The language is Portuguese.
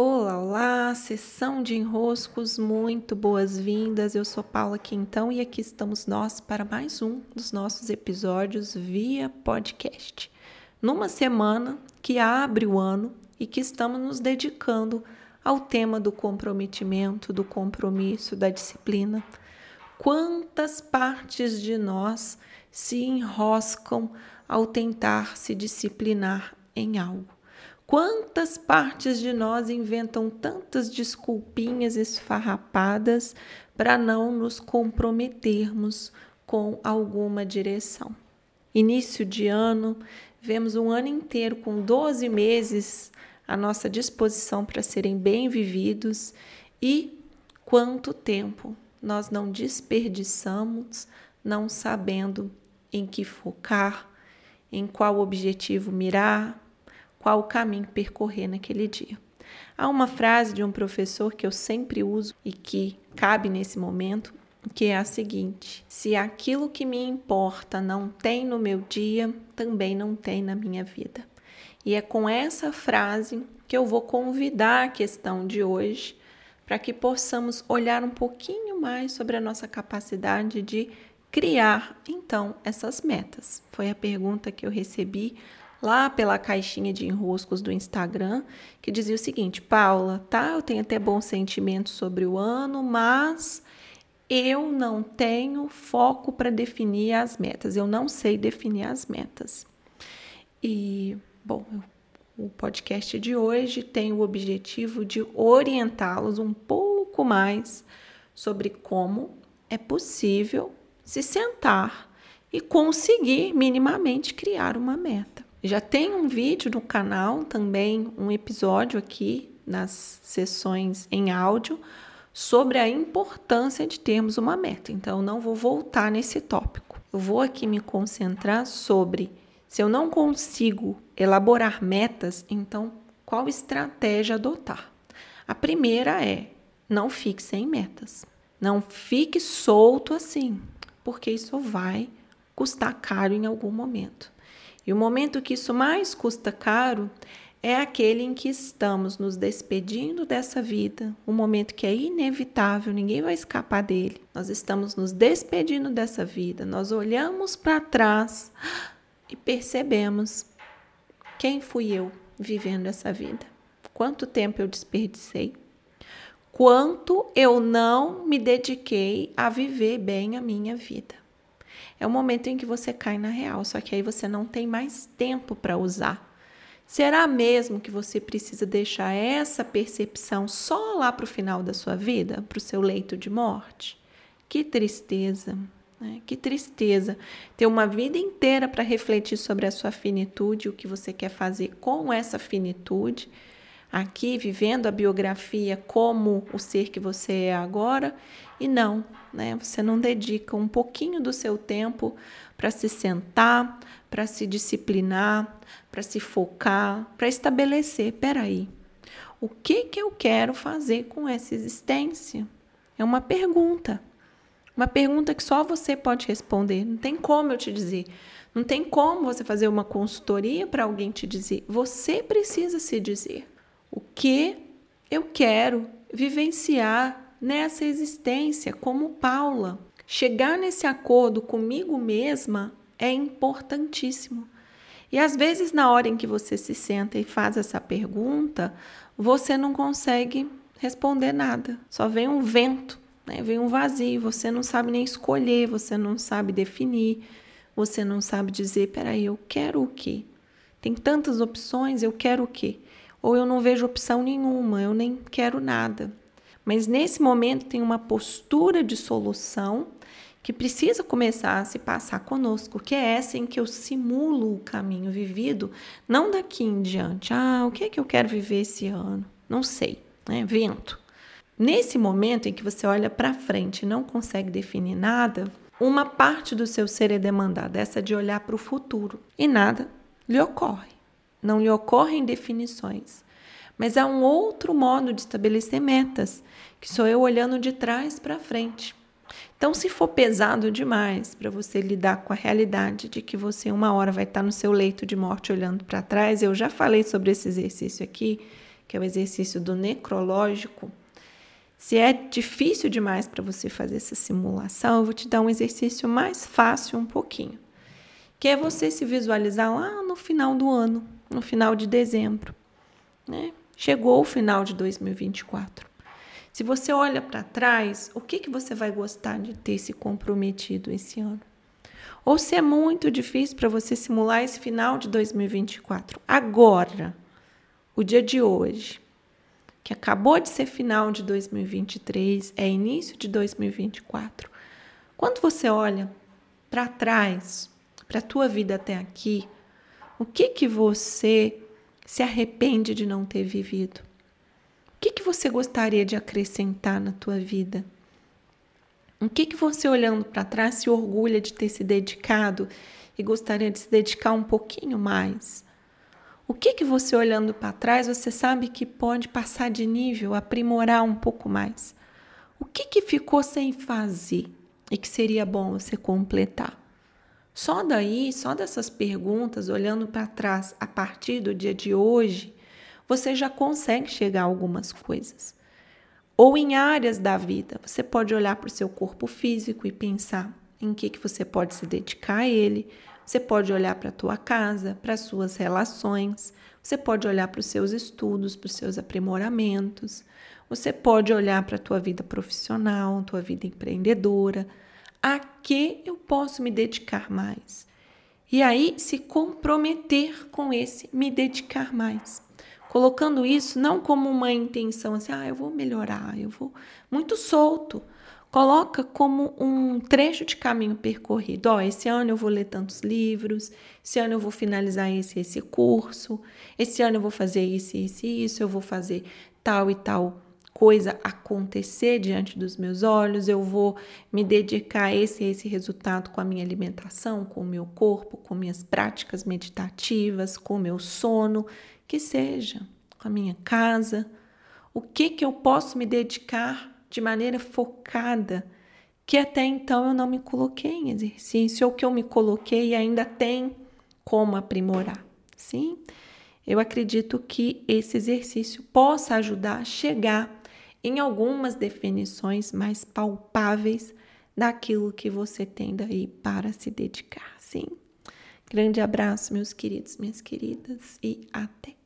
Olá, olá, sessão de enroscos, muito boas-vindas. Eu sou Paula Quintão e aqui estamos nós para mais um dos nossos episódios via podcast. Numa semana que abre o ano e que estamos nos dedicando ao tema do comprometimento, do compromisso, da disciplina. Quantas partes de nós se enroscam ao tentar se disciplinar em algo? Quantas partes de nós inventam tantas desculpinhas esfarrapadas para não nos comprometermos com alguma direção? Início de ano, vemos um ano inteiro com 12 meses à nossa disposição para serem bem vividos e quanto tempo nós não desperdiçamos não sabendo em que focar, em qual objetivo mirar, qual o caminho percorrer naquele dia. Há uma frase de um professor que eu sempre uso e que cabe nesse momento, que é a seguinte: se aquilo que me importa não tem no meu dia, também não tem na minha vida. E é com essa frase que eu vou convidar a questão de hoje para que possamos olhar um pouquinho mais sobre a nossa capacidade de criar então essas metas. Foi a pergunta que eu recebi lá pela caixinha de enroscos do Instagram, que dizia o seguinte: Paula, tá, eu tenho até bons sentimentos sobre o ano, mas eu não tenho foco para definir as metas, eu não sei definir as metas. E, bom, o podcast de hoje tem o objetivo de orientá-los um pouco mais sobre como é possível se sentar e conseguir minimamente criar uma meta. Já tem um vídeo no canal, também um episódio aqui nas sessões em áudio sobre a importância de termos uma meta. Então, não vou voltar nesse tópico. Eu vou aqui me concentrar sobre se eu não consigo elaborar metas, então qual estratégia adotar? A primeira é não fique sem metas. Não fique solto assim, porque isso vai custar caro em algum momento. E o momento que isso mais custa caro é aquele em que estamos nos despedindo dessa vida, um momento que é inevitável, ninguém vai escapar dele. Nós estamos nos despedindo dessa vida, nós olhamos para trás e percebemos quem fui eu vivendo essa vida. Quanto tempo eu desperdicei? Quanto eu não me dediquei a viver bem a minha vida? É o momento em que você cai na real, só que aí você não tem mais tempo para usar. Será mesmo que você precisa deixar essa percepção só lá para o final da sua vida, para o seu leito de morte? Que tristeza, né? que tristeza ter uma vida inteira para refletir sobre a sua finitude, o que você quer fazer com essa finitude, aqui vivendo a biografia como o ser que você é agora, e não, né? Você não dedica um pouquinho do seu tempo para se sentar, para se disciplinar, para se focar, para estabelecer, peraí, o que que eu quero fazer com essa existência? É uma pergunta. Uma pergunta que só você pode responder. Não tem como eu te dizer. Não tem como você fazer uma consultoria para alguém te dizer. Você precisa se dizer o que eu quero vivenciar nessa existência, como Paula. Chegar nesse acordo comigo mesma é importantíssimo. E às vezes, na hora em que você se senta e faz essa pergunta, você não consegue responder nada. Só vem um vento, né? vem um vazio. Você não sabe nem escolher, você não sabe definir, você não sabe dizer: peraí, eu quero o quê? Tem tantas opções, eu quero o quê? Ou eu não vejo opção nenhuma, eu nem quero nada. Mas nesse momento tem uma postura de solução que precisa começar a se passar conosco, que é essa em que eu simulo o caminho vivido, não daqui em diante. Ah, o que é que eu quero viver esse ano? Não sei, né? Vento. Nesse momento em que você olha para frente e não consegue definir nada, uma parte do seu ser é demandada, essa de olhar para o futuro, e nada lhe ocorre. Não lhe ocorrem definições. Mas há um outro modo de estabelecer metas, que sou eu olhando de trás para frente. Então, se for pesado demais para você lidar com a realidade de que você uma hora vai estar no seu leito de morte olhando para trás, eu já falei sobre esse exercício aqui, que é o exercício do necrológico, se é difícil demais para você fazer essa simulação, eu vou te dar um exercício mais fácil um pouquinho, que é você se visualizar lá no final do ano, no final de dezembro. Né? Chegou o final de 2024. Se você olha para trás, o que, que você vai gostar de ter se comprometido esse ano? Ou se é muito difícil para você simular esse final de 2024, agora, o dia de hoje, que acabou de ser final de 2023, é início de 2024. Quando você olha para trás, para a tua vida até aqui, o que que você se arrepende de não ter vivido? O que que você gostaria de acrescentar na tua vida? O que que você olhando para trás se orgulha de ter se dedicado e gostaria de se dedicar um pouquinho mais? O que que você olhando para trás você sabe que pode passar de nível, aprimorar um pouco mais? O que que ficou sem fazer e que seria bom você completar? Só daí, só dessas perguntas, olhando para trás a partir do dia de hoje, você já consegue chegar a algumas coisas. Ou em áreas da vida, você pode olhar para o seu corpo físico e pensar em que, que você pode se dedicar a ele, você pode olhar para a tua casa, para as suas relações, você pode olhar para os seus estudos, para os seus aprimoramentos, você pode olhar para a tua vida profissional, tua vida empreendedora. A que eu posso me dedicar mais? E aí se comprometer com esse me dedicar mais. Colocando isso não como uma intenção assim, ah, eu vou melhorar, eu vou muito solto Coloca como um trecho de caminho percorrido. Ó, esse ano eu vou ler tantos livros, esse ano eu vou finalizar esse esse curso, esse ano eu vou fazer isso, isso e isso, eu vou fazer tal e tal coisa acontecer diante dos meus olhos, eu vou me dedicar a esse esse resultado com a minha alimentação, com o meu corpo, com minhas práticas meditativas, com o meu sono, que seja, com a minha casa. O que que eu posso me dedicar de maneira focada, que até então eu não me coloquei em exercício, ou que eu me coloquei e ainda tem como aprimorar. Sim, eu acredito que esse exercício possa ajudar a chegar em algumas definições mais palpáveis daquilo que você tem daí para se dedicar, sim? Grande abraço, meus queridos, minhas queridas, e até!